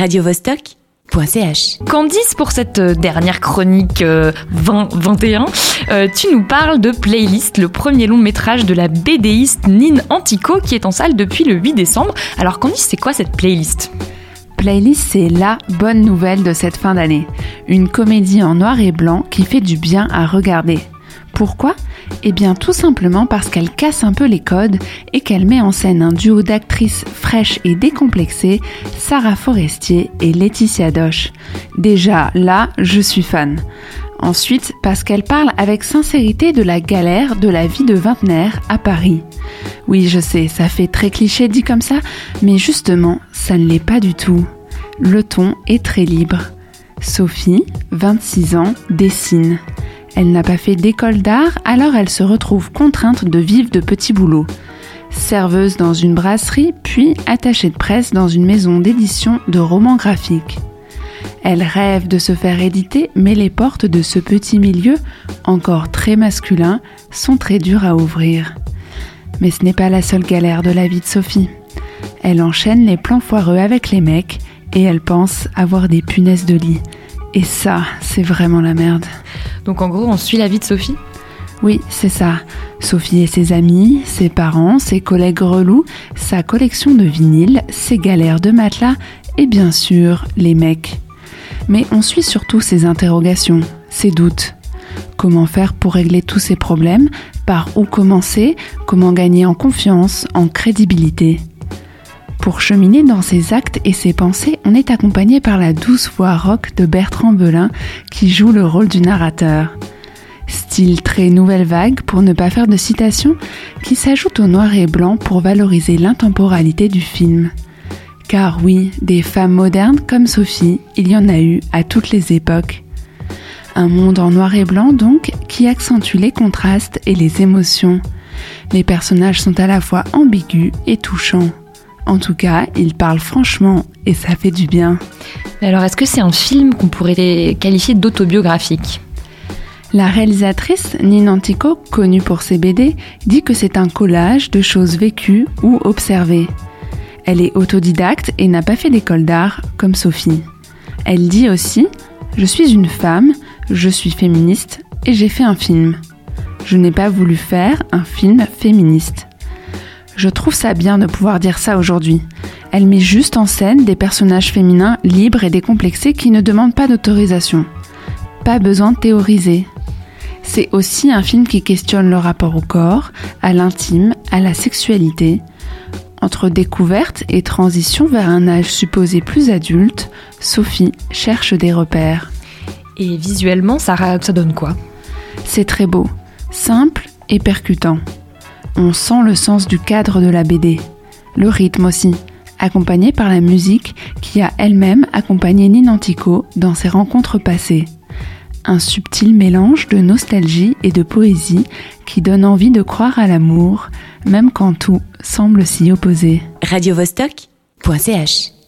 radiovostok.ch. Candice, pour cette euh, dernière chronique euh, 2021, euh, tu nous parles de Playlist, le premier long métrage de la BDiste Nine Antico qui est en salle depuis le 8 décembre. Alors Candice, c'est quoi cette playlist? Playlist, c'est la bonne nouvelle de cette fin d'année. Une comédie en noir et blanc qui fait du bien à regarder. Pourquoi? Eh bien tout simplement parce qu'elle casse un peu les codes et qu'elle met en scène un duo d'actrices fraîches et décomplexées, Sarah Forestier et Laetitia Doche. Déjà là, je suis fan. Ensuite, parce qu'elle parle avec sincérité de la galère de la vie de vingtenaire à Paris. Oui, je sais, ça fait très cliché dit comme ça, mais justement, ça ne l'est pas du tout. Le ton est très libre. Sophie, 26 ans, dessine. Elle n'a pas fait d'école d'art, alors elle se retrouve contrainte de vivre de petits boulots. Serveuse dans une brasserie, puis attachée de presse dans une maison d'édition de romans graphiques. Elle rêve de se faire éditer, mais les portes de ce petit milieu, encore très masculin, sont très dures à ouvrir. Mais ce n'est pas la seule galère de la vie de Sophie. Elle enchaîne les plans foireux avec les mecs et elle pense avoir des punaises de lit. Et ça, c'est vraiment la merde. Donc en gros, on suit la vie de Sophie Oui, c'est ça. Sophie et ses amis, ses parents, ses collègues relous, sa collection de vinyles, ses galères de matelas et bien sûr les mecs. Mais on suit surtout ses interrogations, ses doutes. Comment faire pour régler tous ces problèmes? Par où commencer? Comment gagner en confiance, en crédibilité? Pour cheminer dans ses actes et ses pensées, on est accompagné par la douce voix rock de Bertrand Belin qui joue le rôle du narrateur. Style très nouvelle vague pour ne pas faire de citation, qui s'ajoute au noir et blanc pour valoriser l'intemporalité du film. Car oui, des femmes modernes comme Sophie, il y en a eu à toutes les époques. Un monde en noir et blanc donc qui accentue les contrastes et les émotions. Les personnages sont à la fois ambigus et touchants. En tout cas, ils parlent franchement et ça fait du bien. Alors est-ce que c'est un film qu'on pourrait qualifier d'autobiographique? La réalisatrice Nine Antico, connue pour ses BD, dit que c'est un collage de choses vécues ou observées. Elle est autodidacte et n'a pas fait d'école d'art comme Sophie. Elle dit aussi Je suis une femme, je suis féministe et j'ai fait un film. Je n'ai pas voulu faire un film féministe. Je trouve ça bien de pouvoir dire ça aujourd'hui. Elle met juste en scène des personnages féminins libres et décomplexés qui ne demandent pas d'autorisation. Pas besoin de théoriser. C'est aussi un film qui questionne le rapport au corps, à l'intime, à la sexualité. Entre découverte et transition vers un âge supposé plus adulte, Sophie cherche des repères. Et visuellement, ça, donne quoi? C'est très beau, simple et percutant. On sent le sens du cadre de la BD, le rythme aussi, accompagné par la musique qui a elle-même accompagné Ninantico dans ses rencontres passées. Un subtil mélange de nostalgie et de poésie qui donne envie de croire à l'amour, même quand tout semble s'y opposer. radiovostok.ch.